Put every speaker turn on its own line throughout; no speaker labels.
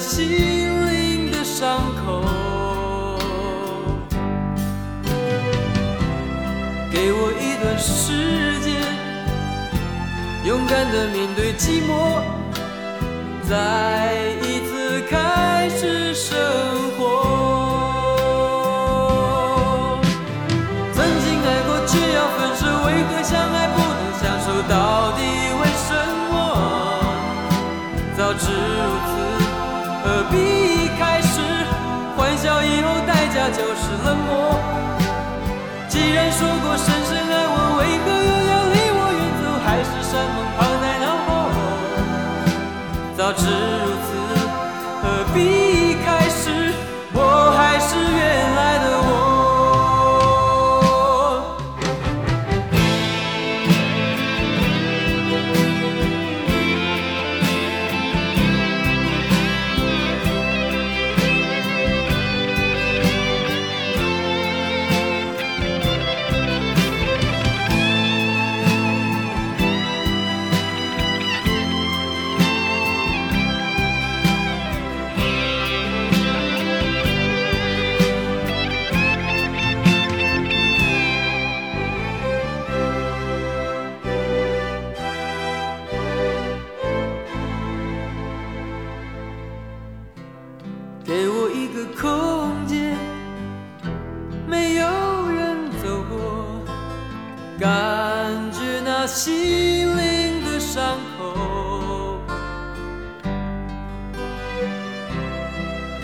心灵的伤口。给我一段时间，勇敢的面对寂寞，再必开始？欢笑以后，代价就是冷漠。既然说过深深爱我，为何又要离我远走？海誓山盟抛在脑后。早知如此，何必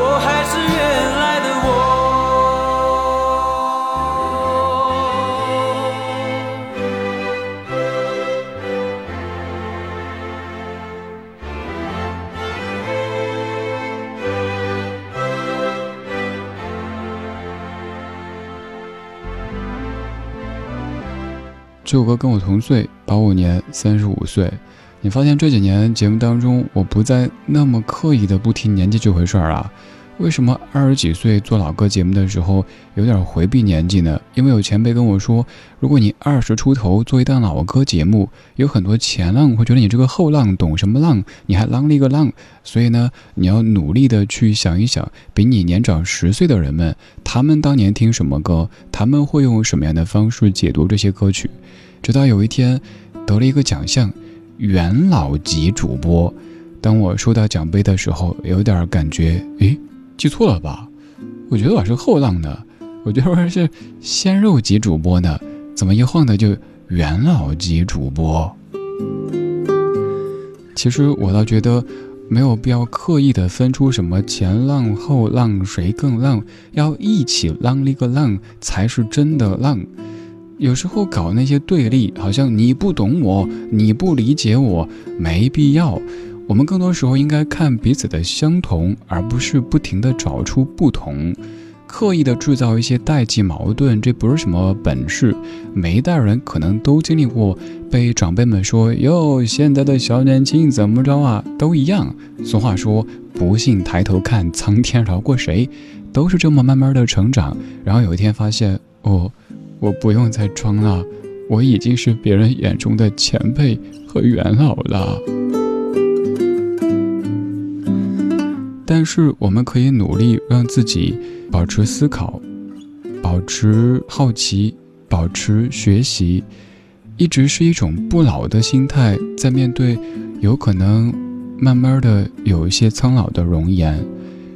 我还是原来的我。
这首歌跟我同岁八五年三十五岁。你发现这几年节目当中，我不再那么刻意的不提年纪这回事儿啊？为什么二十几岁做老歌节目的时候有点回避年纪呢？因为有前辈跟我说，如果你二十出头做一档老歌节目，有很多前浪会觉得你这个后浪懂什么浪，你还浪了一个浪。所以呢，你要努力的去想一想，比你年长十岁的人们，他们当年听什么歌，他们会用什么样的方式解读这些歌曲。直到有一天，得了一个奖项。元老级主播，当我收到奖杯的时候，有点感觉，诶，记错了吧？我觉得我是后浪呢，我觉得我是鲜肉级主播呢，怎么一晃的就元老级主播？其实我倒觉得没有必要刻意的分出什么前浪后浪谁更浪，要一起浪一个浪才是真的浪。有时候搞那些对立，好像你不懂我，你不理解我，没必要。我们更多时候应该看彼此的相同，而不是不停的找出不同，刻意的制造一些代际矛盾，这不是什么本事。每一代人可能都经历过被长辈们说哟，现在的小年轻怎么着啊，都一样。俗话说，不信抬头看，苍天饶过谁，都是这么慢慢的成长，然后有一天发现，哦。我不用再装了，我已经是别人眼中的前辈和元老了。但是我们可以努力让自己保持思考，保持好奇，保持学习，一直是一种不老的心态，在面对有可能慢慢的有一些苍老的容颜。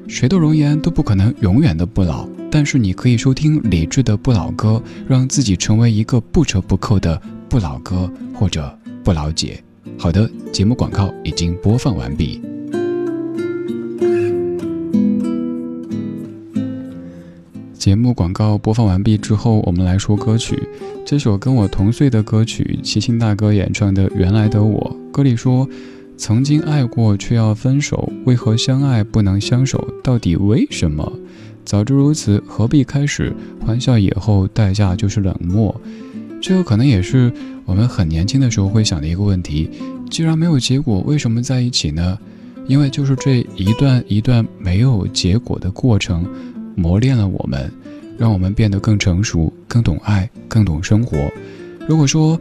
谁的容颜都不可能永远的不老。但是你可以收听理智的不老歌，让自己成为一个不折不扣的不老哥或者不老姐。好的，节目广告已经播放完毕。节目广告播放完毕之后，我们来说歌曲。这首跟我同岁的歌曲，齐秦大哥演唱的《原来的我》，歌里说：“曾经爱过却要分手，为何相爱不能相守？到底为什么？”早知如此，何必开始？欢笑以后，代价就是冷漠。这个可能也是我们很年轻的时候会想的一个问题：既然没有结果，为什么在一起呢？因为就是这一段一段没有结果的过程，磨练了我们，让我们变得更成熟、更懂爱、更懂生活。如果说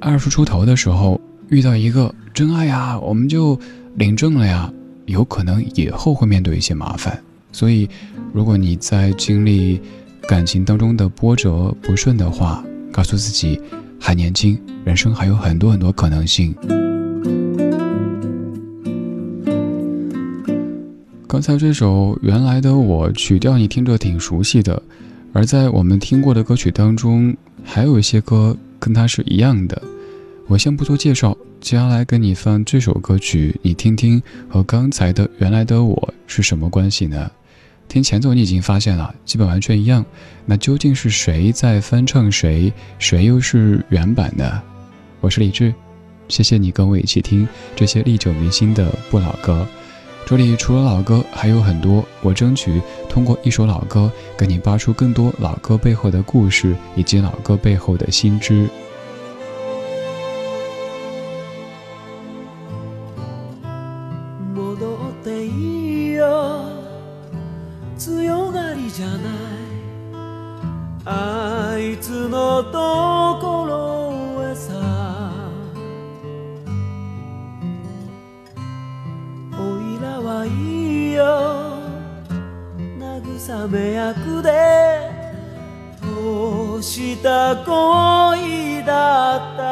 二十出头的时候遇到一个真爱呀，我们就领证了呀，有可能以后会面对一些麻烦。所以，如果你在经历感情当中的波折不顺的话，告诉自己还年轻，人生还有很多很多可能性。刚才这首《原来的我》曲调你听着挺熟悉的，而在我们听过的歌曲当中，还有一些歌跟它是一样的。我先不做介绍，接下来跟你放这首歌曲，你听听和刚才的《原来的我》是什么关系呢？听前奏，你已经发现了，基本完全一样。那究竟是谁在翻唱谁？谁又是原版呢？我是李志，谢谢你跟我一起听这些历久弥新的不老歌。这里除了老歌还有很多，我争取通过一首老歌，给你扒出更多老歌背后的故事以及老歌背后的新知。
いよ慰め役でどうした恋だった。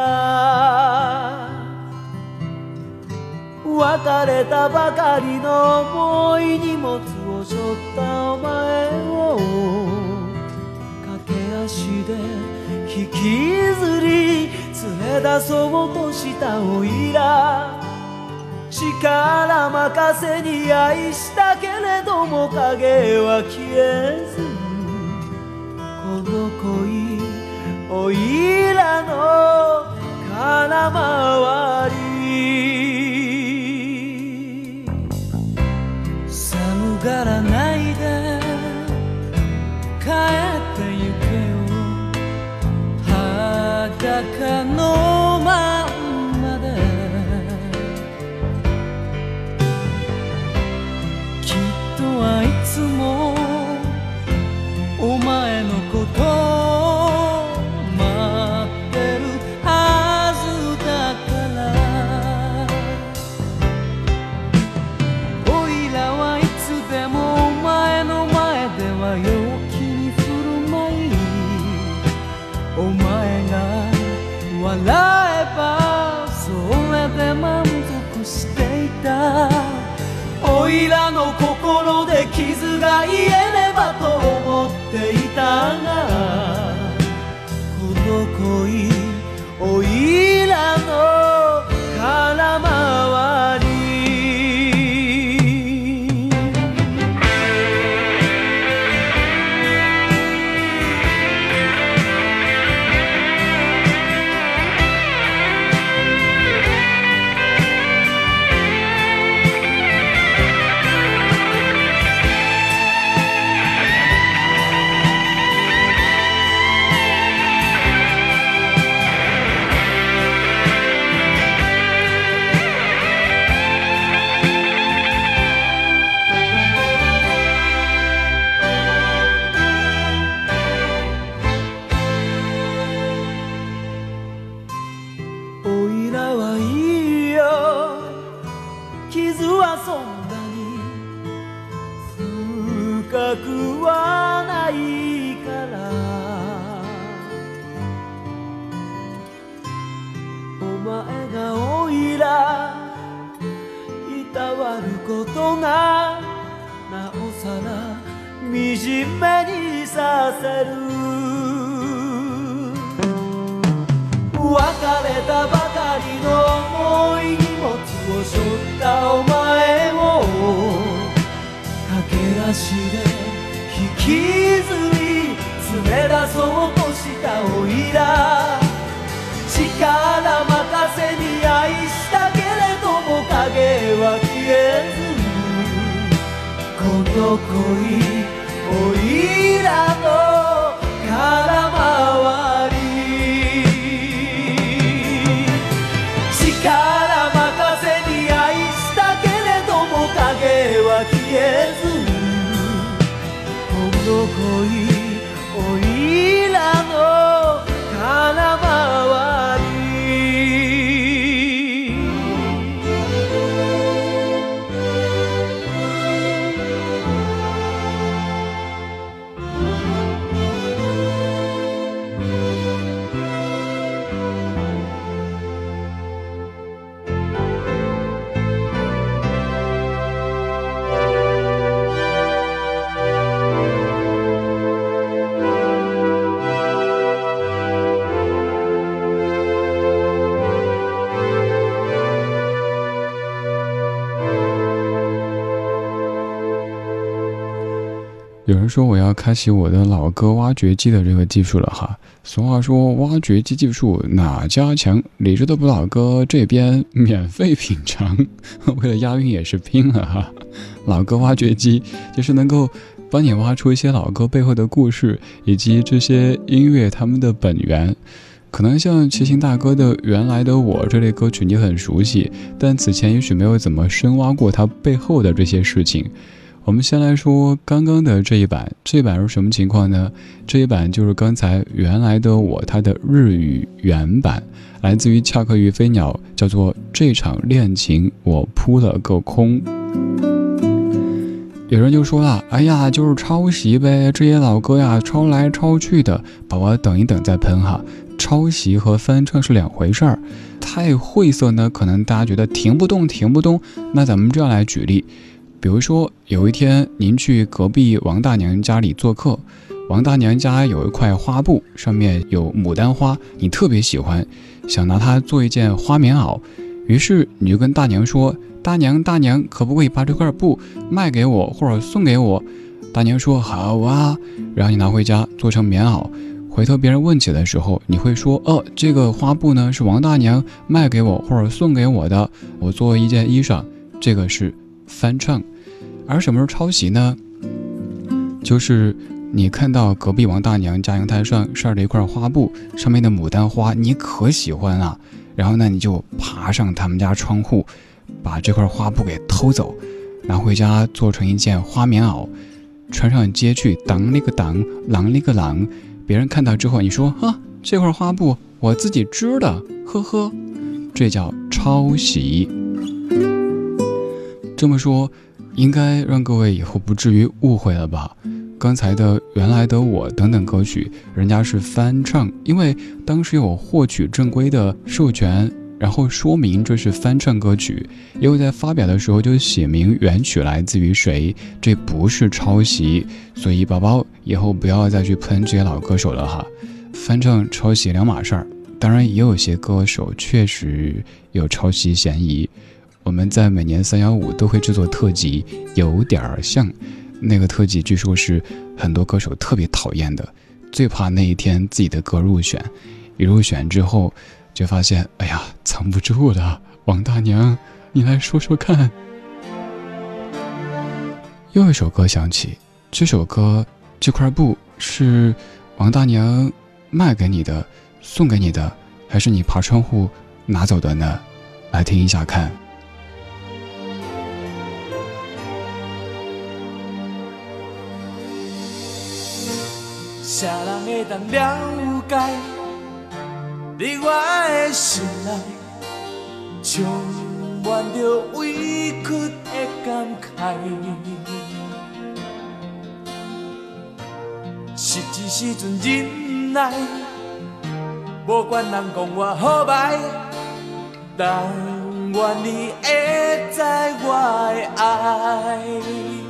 別れたばかりの重い荷物を背負ったお前を駆け足で引きずり連れ出そうとしたおいら。力任せに愛したけれども影は消えずこの恋おいらの空回り寒がらない yeah. 力任せに愛したけれども影は消えず。この恋おいらの
有人说我要开启我的老歌挖掘机的这个技术了哈。俗话说挖掘机技术哪家强？理智的不老歌这边免费品尝，为了押韵也是拼了哈。老歌挖掘机就是能够帮你挖出一些老歌背后的故事，以及这些音乐他们的本源。可能像齐秦大哥的《原来的我》这类歌曲你很熟悉，但此前也许没有怎么深挖过它背后的这些事情。我们先来说刚刚的这一版，这一版是什么情况呢？这一版就是刚才原来的我它的日语原版，来自于恰克与飞鸟，叫做《这场恋情我扑了个空》。有人就说了：“哎呀，就是抄袭呗，这些老歌呀，抄来抄去的。”宝宝等一等再喷哈，抄袭和翻唱是两回事儿，太晦涩呢，可能大家觉得停不动，停不动。那咱们这样来举例。比如说，有一天您去隔壁王大娘家里做客，王大娘家有一块花布，上面有牡丹花，你特别喜欢，想拿它做一件花棉袄，于是你就跟大娘说：“大娘，大娘，可不可以把这块布卖给我，或者送给我？”大娘说：“好啊。”然后你拿回家做成棉袄，回头别人问起的时候，你会说：“哦，这个花布呢是王大娘卖给我或者送给我的，我做一件衣裳。”这个是翻唱。而什么是抄袭呢？就是你看到隔壁王大娘家阳台上晒着一块花布，上面的牡丹花，你可喜欢了。然后呢，你就爬上他们家窗户，把这块花布给偷走，拿回家做成一件花棉袄，穿上街去，当那个当，啷那个啷。别人看到之后，你说哈，这块花布我自己织的，呵呵，这叫抄袭。这么说。应该让各位以后不至于误会了吧？刚才的原来的我等等歌曲，人家是翻唱，因为当时有获取正规的授权，然后说明这是翻唱歌曲，因为在发表的时候就写明原曲来自于谁，这不是抄袭，所以宝宝以后不要再去喷这些老歌手了哈，翻唱抄袭两码事儿。当然也有些歌手确实有抄袭嫌疑。我们在每年三幺五都会制作特辑，有点儿像那个特辑，据说是很多歌手特别讨厌的，最怕那一天自己的歌入选，一入选之后就发现，哎呀，藏不住了。王大娘，你来说说看。又一首歌响起，这首歌这块布是王大娘卖给你的，送给你的，还是你爬窗户拿走的呢？来听一下看。
谁人会当了解你我的心内，充满着委屈的感慨。实际时阵忍耐，无管人讲我好歹，但愿你会知我的爱。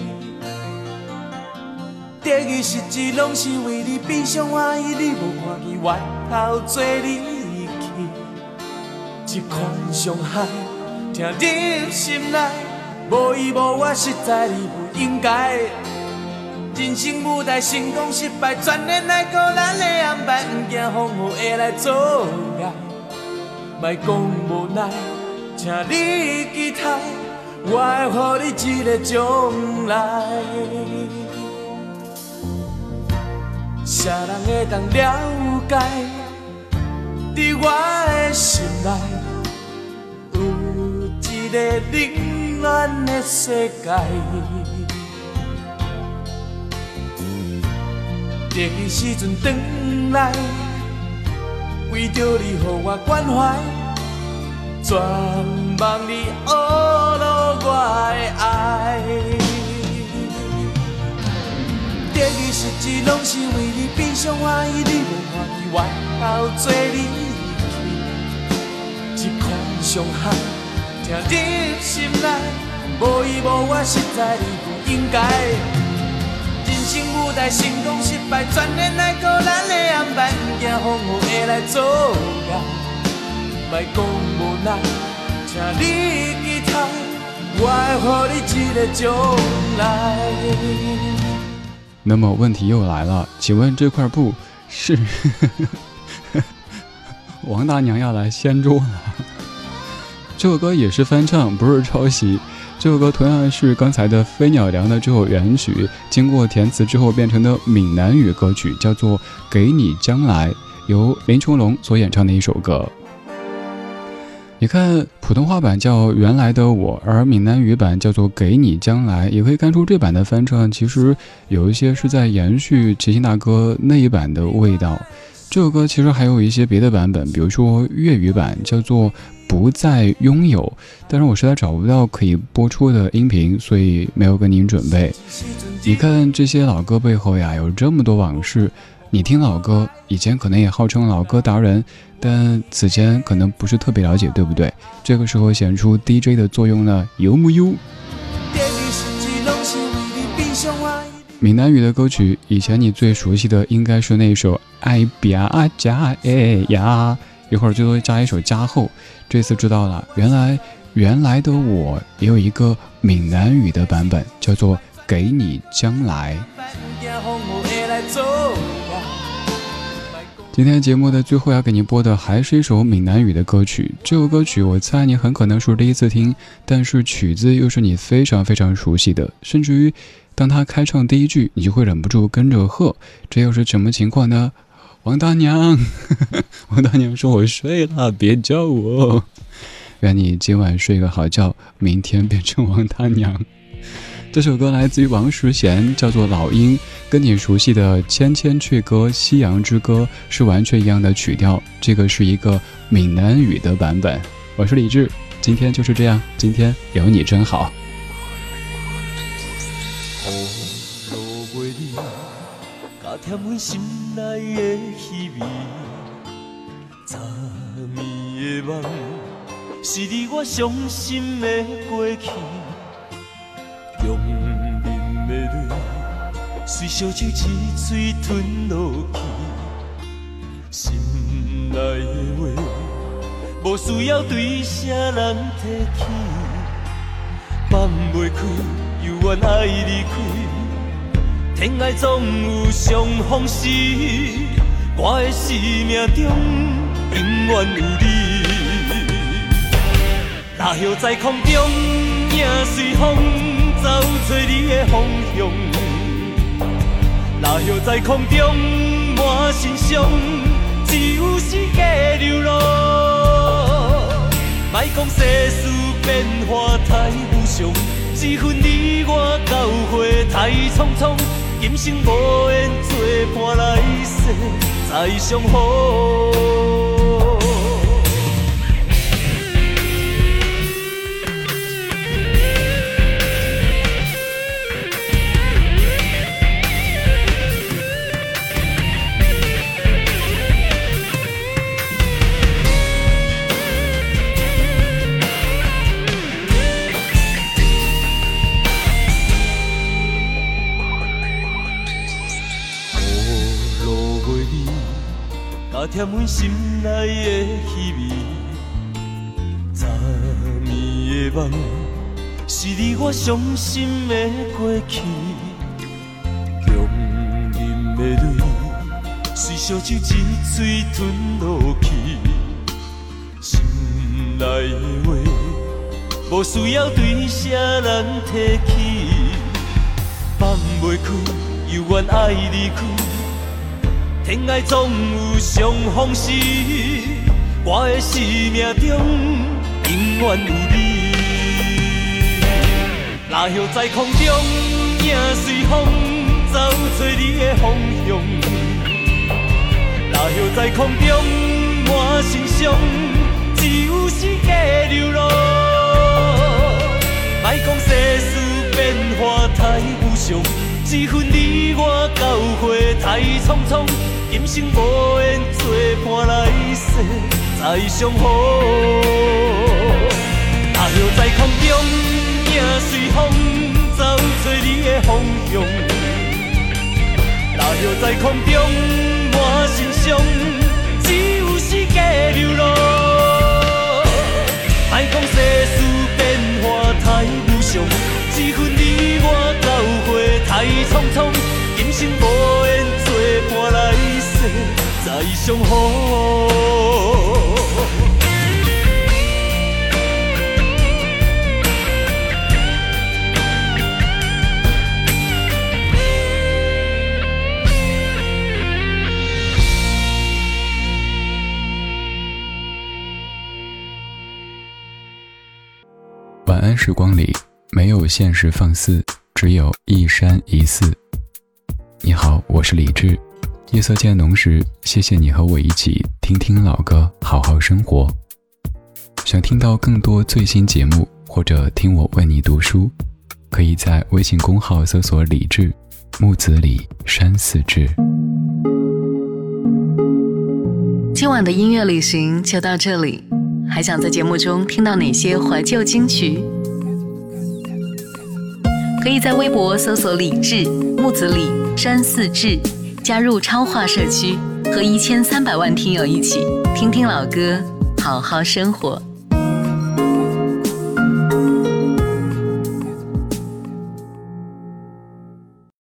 得意失志，拢是为你悲伤欢喜，你无看见外头做你去，一款伤害听入心内，无依无我实在你不应该。人生舞台成功失败，全然来靠咱的安排，不惊风雨会来阻碍。莫讲无奈，请你期待，我会予你一个将来。谁人会当了解？伫我的心内，有一个冷暖的世界。得意时阵转来，为着你予我关怀，全望你学落我的爱。得意失志，拢是为你悲伤欢喜，你无看见外头做离去，一款伤害听入心内，无依无我实在你不应该。人生舞台成功失败，全然来靠咱的安排，不惊风雨会来阻碍。莫讲无奈，请你期待，我会予你一个将来。
那么问题又来了，请问这块布是 王大娘要来掀桌了？这首歌也是翻唱，不是抄袭。这首歌同样是刚才的《飞鸟凉》的这首原曲，经过填词之后变成的闽南语歌曲，叫做《给你将来》，由林琼龙所演唱的一首歌。你看，普通话版叫《原来的我》，而闽南语版叫做《给你将来》，也可以看出这版的翻唱其实有一些是在延续齐秦大哥那一版的味道。这首歌其实还有一些别的版本，比如说粤语版叫做《不再拥有》，但是我实在找不到可以播出的音频，所以没有跟您准备。你看这些老歌背后呀，有这么多往事。你听老歌，以前可能也号称老歌达人，但此前可能不是特别了解，对不对？这个时候显出 DJ 的作用呢，有木有？闽南语的歌曲，以前你最熟悉的应该是那首《爱比阿加哎呀》，一会儿最多加一首加厚。这次知道了，原来原来的我也有一个闽南语的版本，叫做《给你将来》。今天节目的最后要给您播的还是一首闽南语的歌曲。这首歌曲我猜你很可能是第一次听，但是曲子又是你非常非常熟悉的，甚至于当他开唱第一句，你就会忍不住跟着喝。这又是什么情况呢？王大娘，王大娘说：“我睡了，别叫我。”愿你今晚睡个好觉，明天变成王大娘。这首歌来自于王识贤，叫做《老鹰》，跟你熟悉的《千千阙歌》《夕阳之歌》是完全一样的曲调。这个是一个闽南语的版本。我是李志，今天就是这样，今天有你真好。
是你我伤心的过去。强忍的泪，随烧酒一嘴吞落去。心内的话，无需要对谁人提起。放袂开，犹原爱离开。天涯总有相逢时，我的生命中永远有你。大叶在空中，影随风。找找你的方向，落叶在空中满心伤，只有世界流浪。莫讲世事变化太无常，这份你我交会太匆匆，今生无缘作伴来世再相逢。心内的虚伪，昨暝的梦是你我伤心的过去，强忍的泪随烧酒一嘴吞落去，心内的话无需要对谁人提起，放袂开，犹原爱离开。天涯总有相逢时，我的生命中永远有你。落叶在空中，影随风找找你的方向。落叶在空中，满心伤，只有世界流浪。莫讲世事变化太无常，这份你我交会太匆匆。今生无缘做伴来世再相逢，大叶在空中，影随风找找你的方向。大叶在空中，满心伤，只有世界流浪。莫讲世事变化太无常，这份你我交会太匆匆。今生无来。再相逢。
晚安时光里，没有现实放肆，只有一山一寺。你好，我是李志。夜色渐浓时，谢谢你和我一起听听老歌，好好生活。想听到更多最新节目，或者听我为你读书，可以在微信公号搜索“李志木子李山寺志”。
今晚的音乐旅行就到这里，还想在节目中听到哪些怀旧金曲？可以在微博搜索“李志木子李山寺志”。加入超话社区，和一千三百万听友一起听听老歌，好好生活。